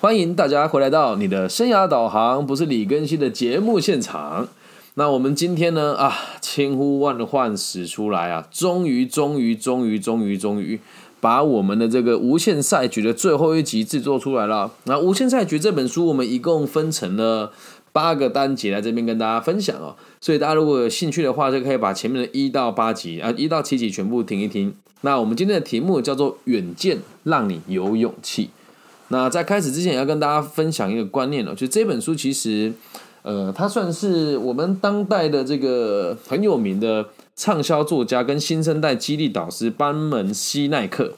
欢迎大家回来到你的生涯导航，不是李根熙的节目现场。那我们今天呢啊，千呼万唤始出来啊，终于终于终于终于终于把我们的这个无限赛局的最后一集制作出来了。那无限赛局这本书，我们一共分成了八个单节来这边跟大家分享哦。所以大家如果有兴趣的话，就可以把前面的一到八集啊，一到七集全部听一听。那我们今天的题目叫做“远见让你有勇气”。那在开始之前，要跟大家分享一个观念哦，就这本书其实，呃，它算是我们当代的这个很有名的畅销作家跟新生代激励导师班门西奈克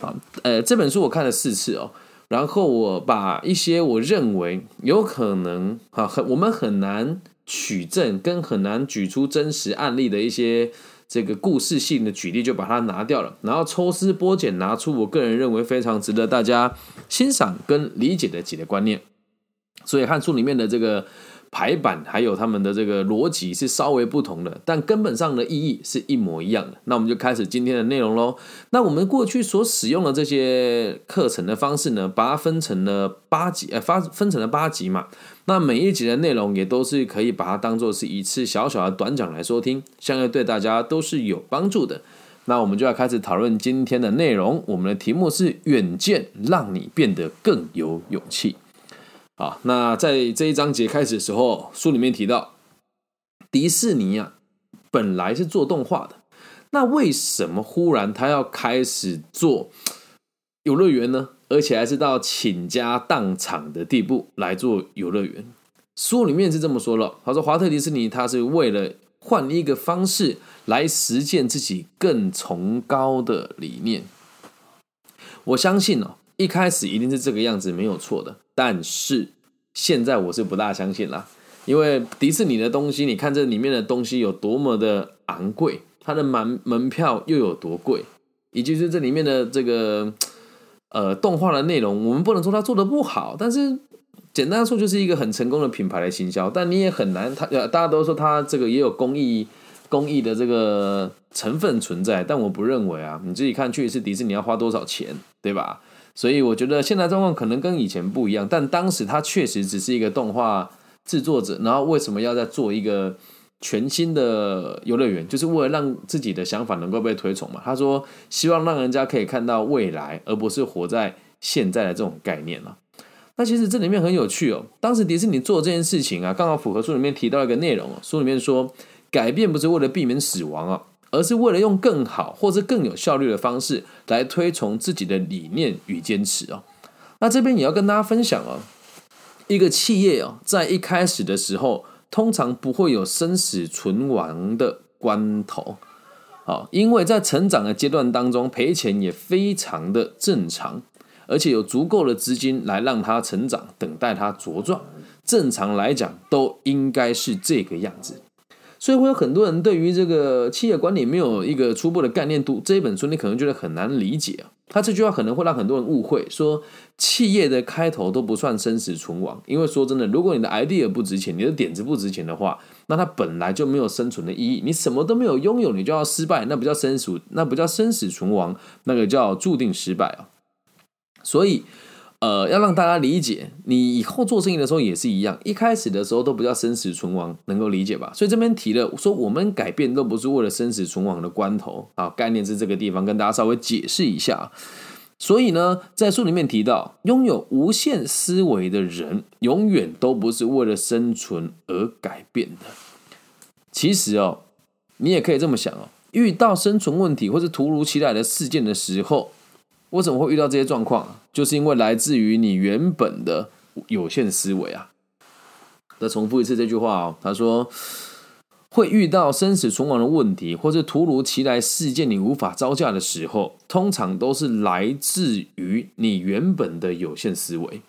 啊，呃，这本书我看了四次哦，然后我把一些我认为有可能啊，很我们很难取证跟很难举出真实案例的一些。这个故事性的举例就把它拿掉了，然后抽丝剥茧，拿出我个人认为非常值得大家欣赏跟理解的几个观念。所以《汉书》里面的这个。排版还有他们的这个逻辑是稍微不同的，但根本上的意义是一模一样的。那我们就开始今天的内容喽。那我们过去所使用的这些课程的方式呢，把它分成了八级，呃，发分成了八级嘛。那每一集的内容也都是可以把它当做是一次小小的短讲来收听，相信对大家都是有帮助的。那我们就要开始讨论今天的内容。我们的题目是远见，让你变得更有勇气。好，那在这一章节开始的时候，书里面提到，迪士尼啊，本来是做动画的，那为什么忽然他要开始做游乐园呢？而且还是到倾家荡产的地步来做游乐园？书里面是这么说了，他说华特迪士尼他是为了换一个方式来实现自己更崇高的理念。我相信哦。一开始一定是这个样子，没有错的。但是现在我是不大相信啦，因为迪士尼的东西，你看这里面的东西有多么的昂贵，它的门门票又有多贵，以及是这里面的这个呃动画的内容，我们不能说它做的不好，但是简单说就是一个很成功的品牌的行销。但你也很难，它大家都说它这个也有公益公益的这个成分存在，但我不认为啊，你自己看去是迪士尼要花多少钱，对吧？所以我觉得现在状况可能跟以前不一样，但当时他确实只是一个动画制作者，然后为什么要再做一个全新的游乐园，就是为了让自己的想法能够被推崇嘛？他说希望让人家可以看到未来，而不是活在现在的这种概念了。那其实这里面很有趣哦，当时迪士尼做这件事情啊，刚好符合书里面提到一个内容哦，书里面说改变不是为了避免死亡啊。而是为了用更好或者更有效率的方式来推崇自己的理念与坚持哦。那这边也要跟大家分享哦，一个企业哦，在一开始的时候，通常不会有生死存亡的关头，好，因为在成长的阶段当中，赔钱也非常的正常，而且有足够的资金来让他成长，等待他茁壮。正常来讲，都应该是这个样子。所以会有很多人对于这个企业管理没有一个初步的概念，读这一本书你可能觉得很难理解啊。他这句话可能会让很多人误会，说企业的开头都不算生死存亡。因为说真的，如果你的 idea 不值钱，你的点子不值钱的话，那它本来就没有生存的意义。你什么都没有拥有，你就要失败，那不叫生死，那不叫生死存亡，那个叫注定失败啊。所以。呃，要让大家理解，你以后做生意的时候也是一样，一开始的时候都不叫生死存亡，能够理解吧？所以这边提了说，我们改变都不是为了生死存亡的关头啊，概念是这个地方跟大家稍微解释一下。所以呢，在书里面提到，拥有无限思维的人，永远都不是为了生存而改变的。其实哦，你也可以这么想哦，遇到生存问题或是突如其来的事件的时候。为什么会遇到这些状况？就是因为来自于你原本的有限思维啊。再重复一次这句话哦，他说会遇到生死存亡的问题，或是突如其来事件你无法招架的时候，通常都是来自于你原本的有限思维。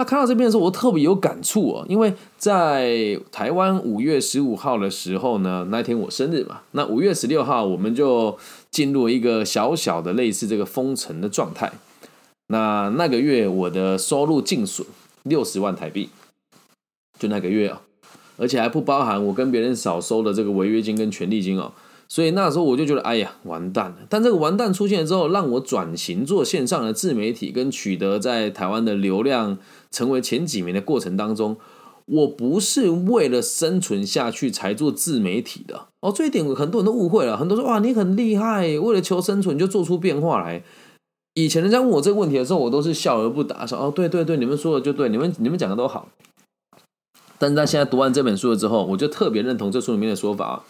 那看到这边的时候，我特别有感触哦，因为在台湾五月十五号的时候呢，那天我生日嘛，那五月十六号我们就进入一个小小的类似这个封城的状态。那那个月我的收入净损六十万台币，就那个月啊，而且还不包含我跟别人少收的这个违约金跟权利金哦，所以那时候我就觉得，哎呀，完蛋了。但这个完蛋出现了之后，让我转型做线上的自媒体，跟取得在台湾的流量，成为前几名的过程当中，我不是为了生存下去才做自媒体的哦。这一点很多人都误会了，很多人说哇，你很厉害，为了求生存就做出变化来。以前人家问我这个问题的时候，我都是笑而不答，说哦，对对对，你们说的就对，你们你们讲的都好。但是他现在读完这本书了之后，我就特别认同这书里面的说法。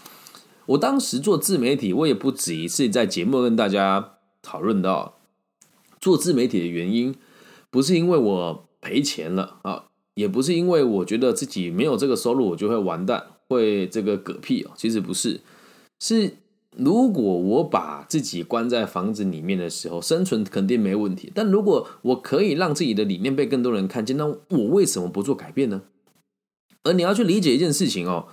我当时做自媒体，我也不止一次在节目跟大家讨论到，做自媒体的原因，不是因为我赔钱了啊，也不是因为我觉得自己没有这个收入我就会完蛋，会这个嗝屁哦。其实不是，是如果我把自己关在房子里面的时候，生存肯定没问题。但如果我可以让自己的理念被更多人看见，那我为什么不做改变呢？而你要去理解一件事情哦，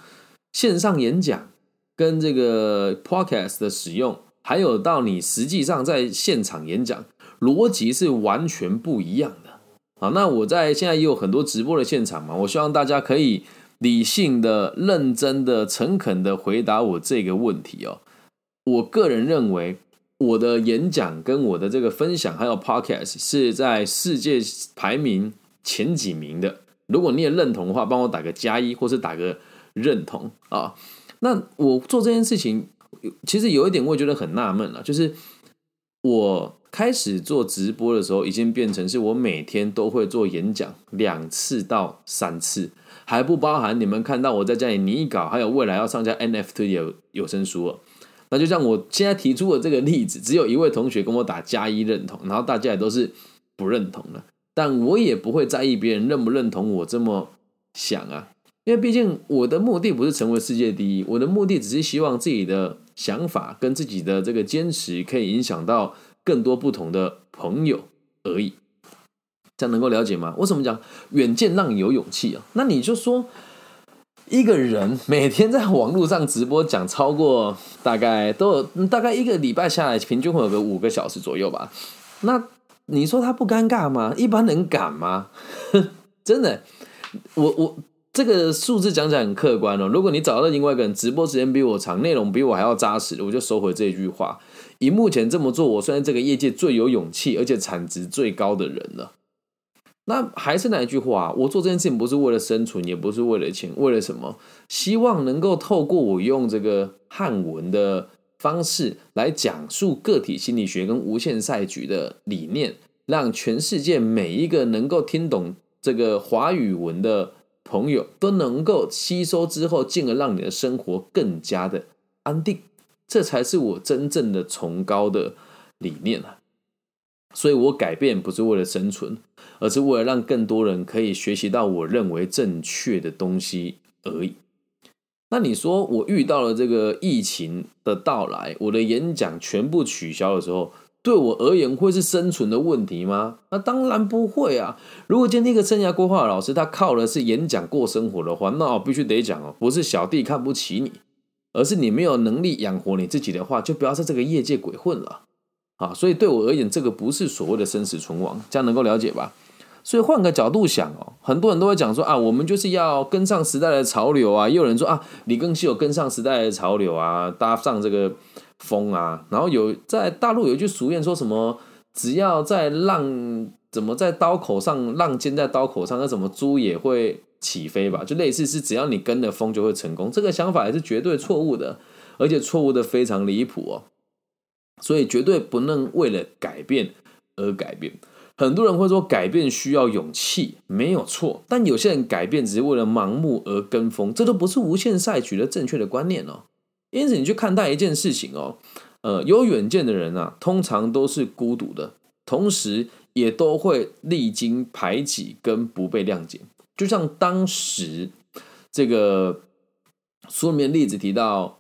线上演讲。跟这个 podcast 的使用，还有到你实际上在现场演讲，逻辑是完全不一样的啊。那我在现在也有很多直播的现场嘛，我希望大家可以理性的、认真的、诚恳的回答我这个问题哦。我个人认为，我的演讲跟我的这个分享，还有 podcast 是在世界排名前几名的。如果你也认同的话，帮我打个加一，或是打个认同啊。那我做这件事情，其实有一点我也觉得很纳闷了，就是我开始做直播的时候，已经变成是我每天都会做演讲两次到三次，还不包含你们看到我在家里拟稿，还有未来要上架 NFT 有有声书哦。那就像我现在提出的这个例子，只有一位同学跟我打加一认同，然后大家也都是不认同的，但我也不会在意别人认不认同我这么想啊。因为毕竟我的目的不是成为世界第一，我的目的只是希望自己的想法跟自己的这个坚持可以影响到更多不同的朋友而已。这样能够了解吗？为什么讲远见让你有勇气啊？那你就说一个人每天在网络上直播讲超过大概都有大概一个礼拜下来，平均会有个五个小时左右吧。那你说他不尴尬吗？一般人敢吗？真的，我我。这个数字讲起来很客观哦。如果你找到另外一个人直播时间比我长，内容比我还要扎实，我就收回这句话。以目前这么做，我算是这个业界最有勇气而且产值最高的人了。那还是那一句话，我做这件事情不是为了生存，也不是为了钱，为了什么？希望能够透过我用这个汉文的方式来讲述个体心理学跟无限赛局的理念，让全世界每一个能够听懂这个华语文的。朋友都能够吸收之后，进而让你的生活更加的安定，这才是我真正的崇高的理念啊！所以我改变不是为了生存，而是为了让更多人可以学习到我认为正确的东西而已。那你说我遇到了这个疫情的到来，我的演讲全部取消的时候。对我而言会是生存的问题吗？那当然不会啊！如果今天一个生涯规划老师，他靠的是演讲过生活的话，那我必须得讲哦，不是小弟看不起你，而是你没有能力养活你自己的话，就不要在这个业界鬼混了啊！所以对我而言，这个不是所谓的生死存亡，这样能够了解吧？所以换个角度想哦，很多人都会讲说啊，我们就是要跟上时代的潮流啊，也有人说啊，李更新有跟上时代的潮流啊，搭上这个。风啊，然后有在大陆有一句俗谚，说什么只要在浪怎么在刀口上，浪尖在刀口上，那什么猪也会起飞吧？就类似是只要你跟着风就会成功，这个想法也是绝对错误的，而且错误的非常离谱哦。所以绝对不能为了改变而改变。很多人会说改变需要勇气，没有错，但有些人改变只是为了盲目而跟风，这都不是无限赛局的正确的观念哦。因此，你去看待一件事情哦，呃，有远见的人啊，通常都是孤独的，同时也都会历经排挤跟不被谅解。就像当时这个书里面例子提到，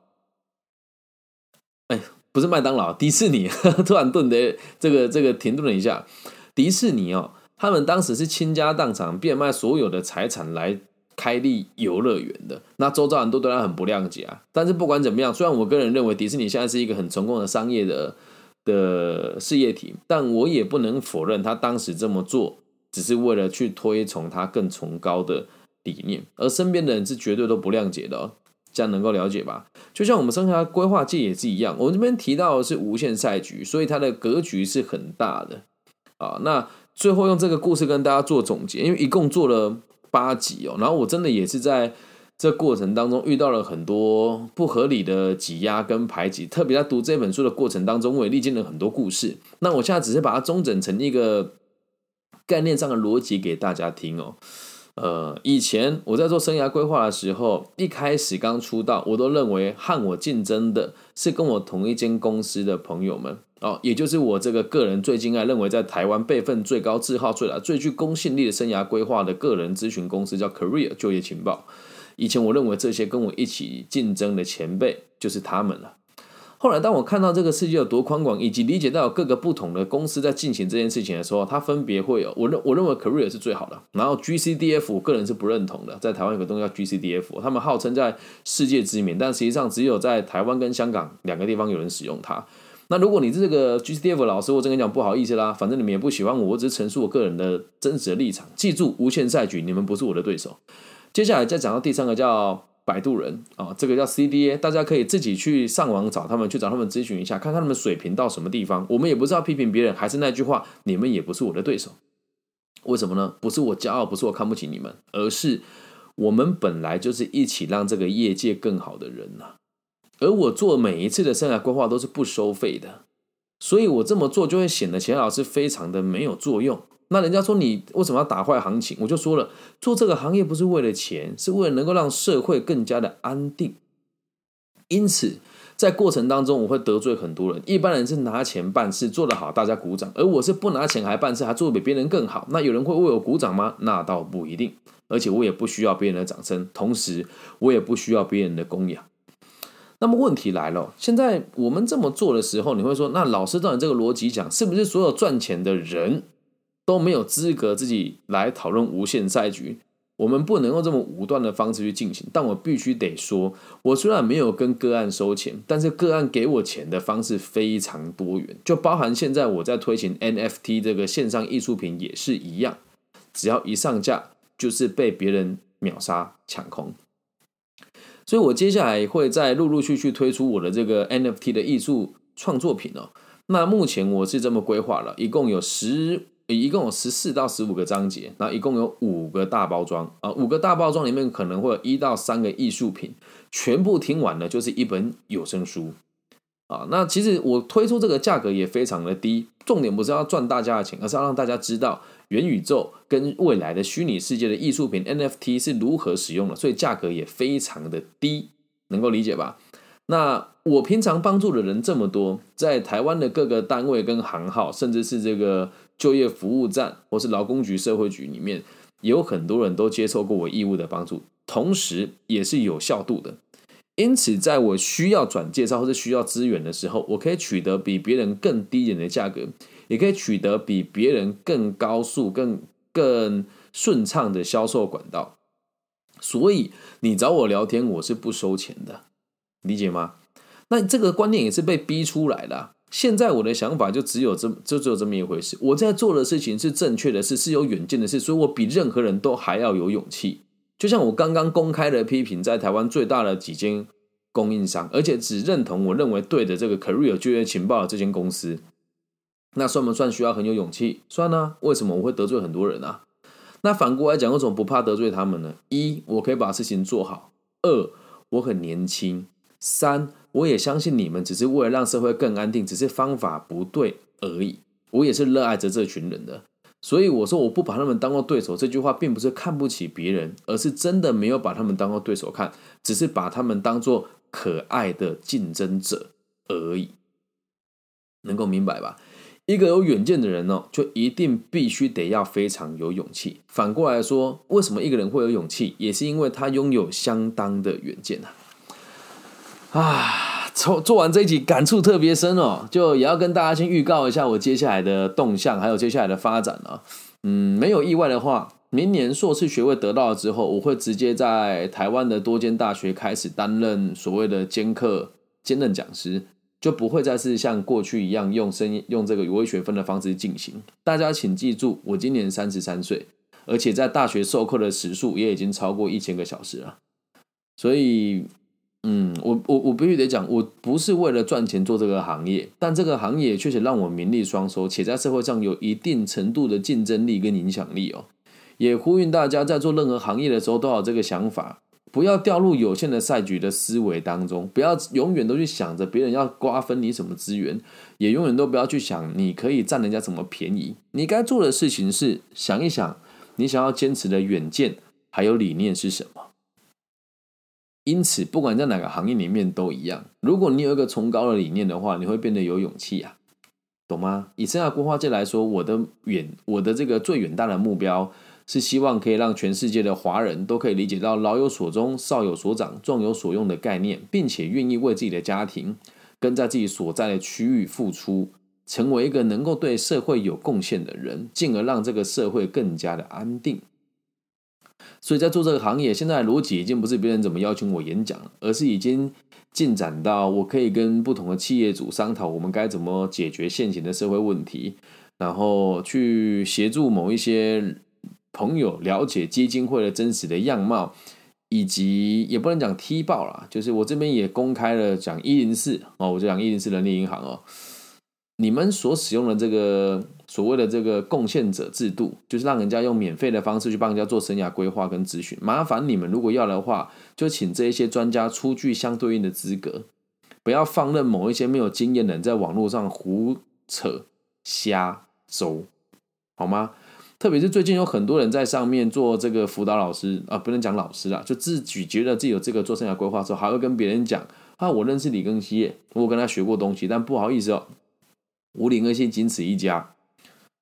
哎，不是麦当劳，迪士尼，突然顿的这个这个停顿了一下，迪士尼哦，他们当时是倾家荡产，变卖所有的财产来。开立游乐园的那周遭人都对他很不谅解啊。但是不管怎么样，虽然我个人认为迪士尼现在是一个很成功的商业的的事业体，但我也不能否认他当时这么做只是为了去推崇他更崇高的理念，而身边的人是绝对都不谅解的哦。这样能够了解吧？就像我们生涯规划界也是一样，我们这边提到的是无限赛局，所以它的格局是很大的啊。那最后用这个故事跟大家做总结，因为一共做了八集哦，然后我真的也是在这过程当中遇到了很多不合理的挤压跟排挤，特别在读这本书的过程当中，我也历经了很多故事。那我现在只是把它中整成一个概念上的逻辑给大家听哦。呃，以前我在做生涯规划的时候，一开始刚出道，我都认为和我竞争的是跟我同一间公司的朋友们哦，也就是我这个个人最敬爱、认为在台湾辈分最高、字号最大、最具公信力的生涯规划的个人咨询公司，叫 Career 就业情报。以前我认为这些跟我一起竞争的前辈就是他们了。后来，当我看到这个世界有多宽广，以及理解到各个不同的公司在进行这件事情的时候，它分别会有我认我认为 Career 是最好的，然后 GCDF 我个人是不认同的，在台湾有个东西叫 GCDF，他们号称在世界知名，但实际上只有在台湾跟香港两个地方有人使用它。那如果你是这个 GCDF 老师，我真跟你讲不好意思啦，反正你们也不喜欢我，我只是陈述我个人的真实的立场。记住，无限赛局，你们不是我的对手。接下来再讲到第三个叫。摆渡人啊，这个叫 CDA，大家可以自己去上网找他们，去找他们咨询一下，看看他们水平到什么地方。我们也不是要批评别人，还是那句话，你们也不是我的对手。为什么呢？不是我骄傲，不是我看不起你们，而是我们本来就是一起让这个业界更好的人呐。而我做每一次的生涯规划都是不收费的，所以我这么做就会显得钱老师非常的没有作用。那人家说你为什么要打坏行情？我就说了，做这个行业不是为了钱，是为了能够让社会更加的安定。因此，在过程当中，我会得罪很多人。一般人是拿钱办事，做得好，大家鼓掌；而我是不拿钱还办事，还做的比别人更好。那有人会为我鼓掌吗？那倒不一定。而且我也不需要别人的掌声，同时我也不需要别人的供养。那么问题来了，现在我们这么做的时候，你会说，那老师照你这个逻辑讲，是不是所有赚钱的人？都没有资格自己来讨论无限赛局，我们不能用这么武断的方式去进行。但我必须得说，我虽然没有跟个案收钱，但是个案给我钱的方式非常多元，就包含现在我在推行 NFT 这个线上艺术品也是一样，只要一上架就是被别人秒杀抢空。所以我接下来会再陆陆续续推出我的这个 NFT 的艺术创作品哦。那目前我是这么规划了，一共有十。一共有十四到十五个章节，那一共有五个大包装啊，五个大包装里面可能会有一到三个艺术品，全部听完了就是一本有声书啊。那其实我推出这个价格也非常的低，重点不是要赚大家的钱，而是要让大家知道元宇宙跟未来的虚拟世界的艺术品 NFT 是如何使用的，所以价格也非常的低，能够理解吧？那我平常帮助的人这么多，在台湾的各个单位跟行号，甚至是这个。就业服务站或是劳工局、社会局里面，也有很多人都接受过我义务的帮助，同时也是有效度的。因此，在我需要转介绍或者需要资源的时候，我可以取得比别人更低点的价格，也可以取得比别人更高速、更更顺畅的销售管道。所以，你找我聊天，我是不收钱的，理解吗？那这个观念也是被逼出来的。现在我的想法就只有这，就只有这么一回事。我在做的事情是正确的事，是有远见的事，所以我比任何人都还要有勇气。就像我刚刚公开的批评，在台湾最大的几间供应商，而且只认同我认为对的这个 Career 就业情报的这间公司，那算不算需要很有勇气？算啊。为什么我会得罪很多人啊？那反过来讲，为什么不怕得罪他们呢？一，我可以把事情做好；二，我很年轻；三。我也相信你们只是为了让社会更安定，只是方法不对而已。我也是热爱着这群人的，所以我说我不把他们当做对手。这句话并不是看不起别人，而是真的没有把他们当做对手看，只是把他们当做可爱的竞争者而已。能够明白吧？一个有远见的人呢，就一定必须得要非常有勇气。反过来说，为什么一个人会有勇气，也是因为他拥有相当的远见啊。啊，做做完这一集感触特别深哦，就也要跟大家先预告一下我接下来的动向，还有接下来的发展啊。嗯，没有意外的话，明年硕士学位得到了之后，我会直接在台湾的多间大学开始担任所谓的兼课兼任讲师，就不会再是像过去一样用声用这个语文学分的方式进行。大家请记住，我今年三十三岁，而且在大学授课的时数也已经超过一千个小时了，所以。嗯，我我我必须得讲，我不是为了赚钱做这个行业，但这个行业确实让我名利双收，且在社会上有一定程度的竞争力跟影响力哦。也呼吁大家在做任何行业的时候都有这个想法，不要掉入有限的赛局的思维当中，不要永远都去想着别人要瓜分你什么资源，也永远都不要去想你可以占人家什么便宜。你该做的事情是想一想，你想要坚持的远见还有理念是什么。因此，不管在哪个行业里面都一样。如果你有一个崇高的理念的话，你会变得有勇气啊，懂吗？以生涯规划界来说，我的远，我的这个最远大的目标是希望可以让全世界的华人都可以理解到“老有所终，少有所长，壮有所用”的概念，并且愿意为自己的家庭跟在自己所在的区域付出，成为一个能够对社会有贡献的人，进而让这个社会更加的安定。所以在做这个行业，现在逻辑已经不是别人怎么邀请我演讲，而是已经进展到我可以跟不同的企业主商讨，我们该怎么解决现行的社会问题，然后去协助某一些朋友了解基金会的真实的样貌，以及也不能讲踢爆了，就是我这边也公开了讲一零四哦，我就讲一零四人力银行哦。你们所使用的这个所谓的这个贡献者制度，就是让人家用免费的方式去帮人家做生涯规划跟咨询。麻烦你们如果要的话，就请这一些专家出具相对应的资格，不要放任某一些没有经验的人在网络上胡扯瞎诌，好吗？特别是最近有很多人在上面做这个辅导老师啊，不能讲老师啦，就自己觉得自己有这个做生涯规划的时候，还会跟别人讲啊，我认识李庚希，我跟他学过东西，但不好意思哦。无零二线仅此一家。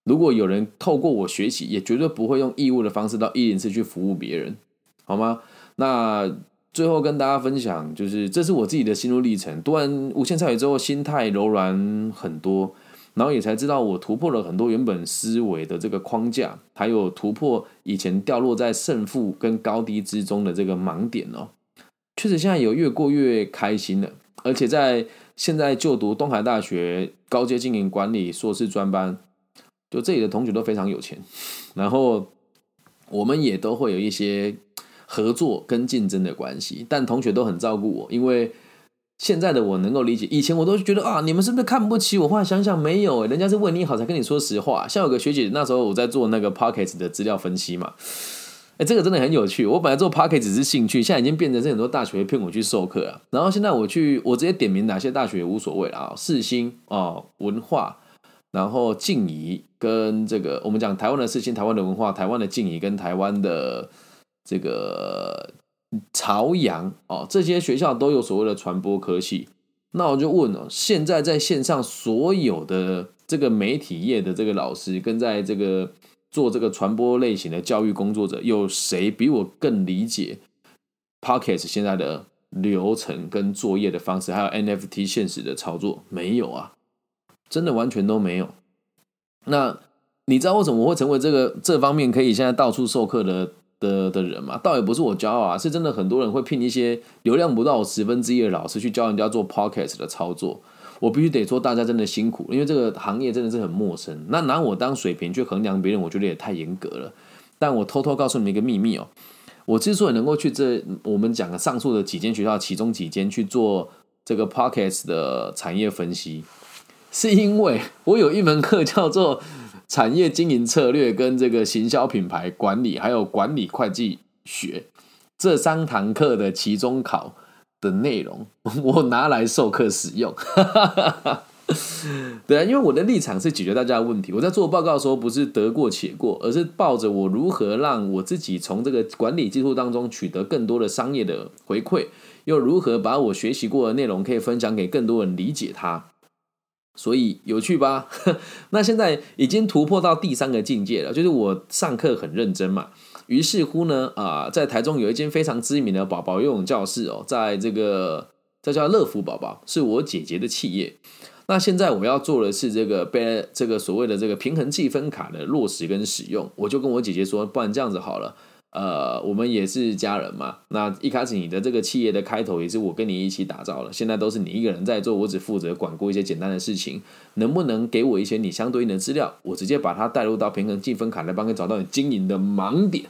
如果有人透过我学习，也绝对不会用义务的方式到一零四去服务别人，好吗？那最后跟大家分享，就是这是我自己的心路历程。读完无限参与之后，心态柔软很多，然后也才知道我突破了很多原本思维的这个框架，还有突破以前掉落在胜负跟高低之中的这个盲点哦。确实，现在有越过越开心了，而且在。现在就读东海大学高阶经营管理硕士专班，就这里的同学都非常有钱，然后我们也都会有一些合作跟竞争的关系，但同学都很照顾我，因为现在的我能够理解，以前我都觉得啊，你们是不是看不起我？后来想想没有，人家是为你好才跟你说实话。像有个学姐，那时候我在做那个 p o c k e t 的资料分析嘛。哎，这个真的很有趣。我本来做 p a r k e t 只是兴趣，现在已经变成是很多大学骗我去授课啊。然后现在我去，我直接点名哪些大学也无所谓了啊，世新啊，文化，然后静宜跟这个我们讲台湾的世新、台湾的文化、台湾的静宜跟台湾的这个朝阳哦，这些学校都有所谓的传播科系。那我就问哦，现在在线上所有的这个媒体业的这个老师跟在这个。做这个传播类型的教育工作者，有谁比我更理解 Pocket 现在的流程跟作业的方式，还有 NFT 现实的操作？没有啊，真的完全都没有。那你知道为什么我会成为这个这方面可以现在到处授课的的的人吗？倒也不是我骄傲啊，是真的很多人会聘一些流量不到十分之一的老师去教人家做 Pocket 的操作。我必须得说，大家真的辛苦，因为这个行业真的是很陌生。那拿我当水平去衡量别人，我觉得也太严格了。但我偷偷告诉你们一个秘密哦，我之所以能够去这我们讲的上述的几间学校其中几间去做这个 pockets 的产业分析，是因为我有一门课叫做产业经营策略跟这个行销品牌管理，还有管理会计学这三堂课的期中考。的内容 我拿来授课使用，对啊，因为我的立场是解决大家的问题。我在做报告的时候，不是得过且过，而是抱着我如何让我自己从这个管理技术当中取得更多的商业的回馈，又如何把我学习过的内容可以分享给更多人理解它。所以有趣吧？那现在已经突破到第三个境界了，就是我上课很认真嘛。于是乎呢，啊，在台中有一间非常知名的宝宝游泳教室哦，在这个这叫乐福宝宝，是我姐姐的企业。那现在我要做的是这个被这个所谓的这个平衡计分卡的落实跟使用，我就跟我姐姐说，不然这样子好了。呃，我们也是家人嘛。那一开始你的这个企业的开头也是我跟你一起打造的，现在都是你一个人在做，我只负责管过一些简单的事情。能不能给我一些你相对应的资料？我直接把它带入到平衡计分卡来帮你找到你经营的盲点。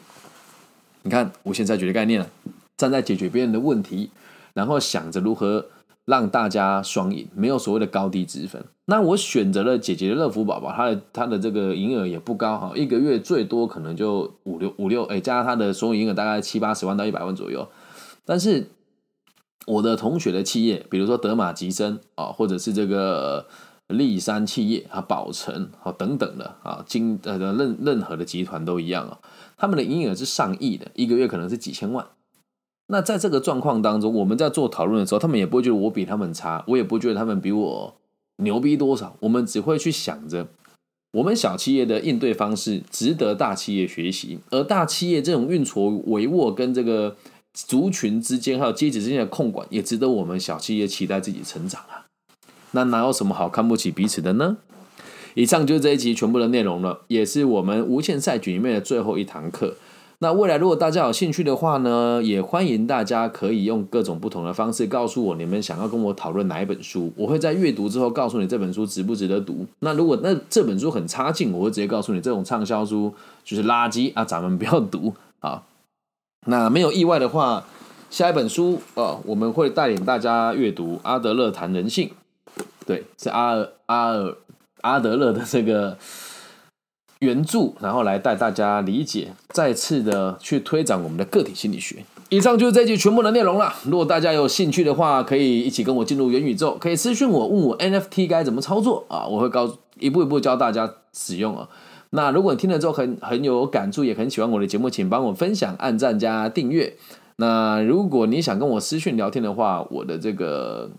你看，无限在解决概念了，站在解决别人的问题，然后想着如何让大家双赢，没有所谓的高低之分。那我选择了姐姐的乐福宝宝，它的它的这个营业额也不高哈，一个月最多可能就五六五六，哎，加上它的所有营业额大概七八十万到一百万左右。但是我的同学的企业，比如说德玛吉森啊，或者是这个立山企业啊、宝成啊等等的啊，金呃任任何的集团都一样啊，他们的营业额是上亿的，一个月可能是几千万。那在这个状况当中，我们在做讨论的时候，他们也不会觉得我比他们差，我也不觉得他们比我。牛逼多少？我们只会去想着，我们小企业的应对方式值得大企业学习，而大企业这种运筹帷幄跟这个族群之间还有阶级之间的控管，也值得我们小企业期待自己成长啊！那哪有什么好看不起彼此的呢？以上就是这一集全部的内容了，也是我们无限赛局里面的最后一堂课。那未来如果大家有兴趣的话呢，也欢迎大家可以用各种不同的方式告诉我你们想要跟我讨论哪一本书，我会在阅读之后告诉你这本书值不值得读。那如果那这本书很差劲，我会直接告诉你这种畅销书就是垃圾啊，咱们不要读啊。那没有意外的话，下一本书啊，我们会带领大家阅读阿德勒谈人性，对，是阿尔阿尔阿德勒的这个。原著，然后来带大家理解，再次的去推展我们的个体心理学。以上就是这集全部的内容了。如果大家有兴趣的话，可以一起跟我进入元宇宙，可以私信我问我 NFT 该怎么操作啊，我会告一步一步教大家使用啊。那如果你听了之后很很有感触，也很喜欢我的节目，请帮我分享、按赞加订阅。那如果你想跟我私讯聊天的话，我的这个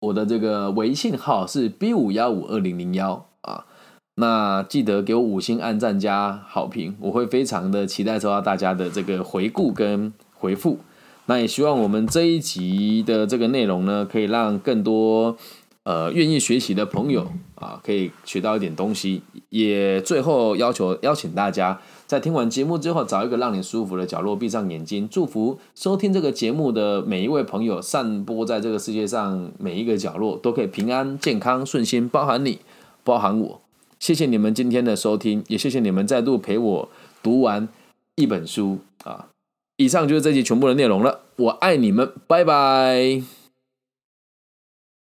我的这个微信号是 B 五幺五二零零幺啊。那记得给我五星按赞加好评，我会非常的期待收到大家的这个回顾跟回复。那也希望我们这一集的这个内容呢，可以让更多呃愿意学习的朋友啊，可以学到一点东西。也最后要求邀请大家，在听完节目之后，找一个让你舒服的角落，闭上眼睛，祝福收听这个节目的每一位朋友，散播在这个世界上每一个角落，都可以平安、健康、顺心，包含你，包含我。谢谢你们今天的收听，也谢谢你们再度陪我读完一本书啊！以上就是这期全部的内容了，我爱你们，拜拜。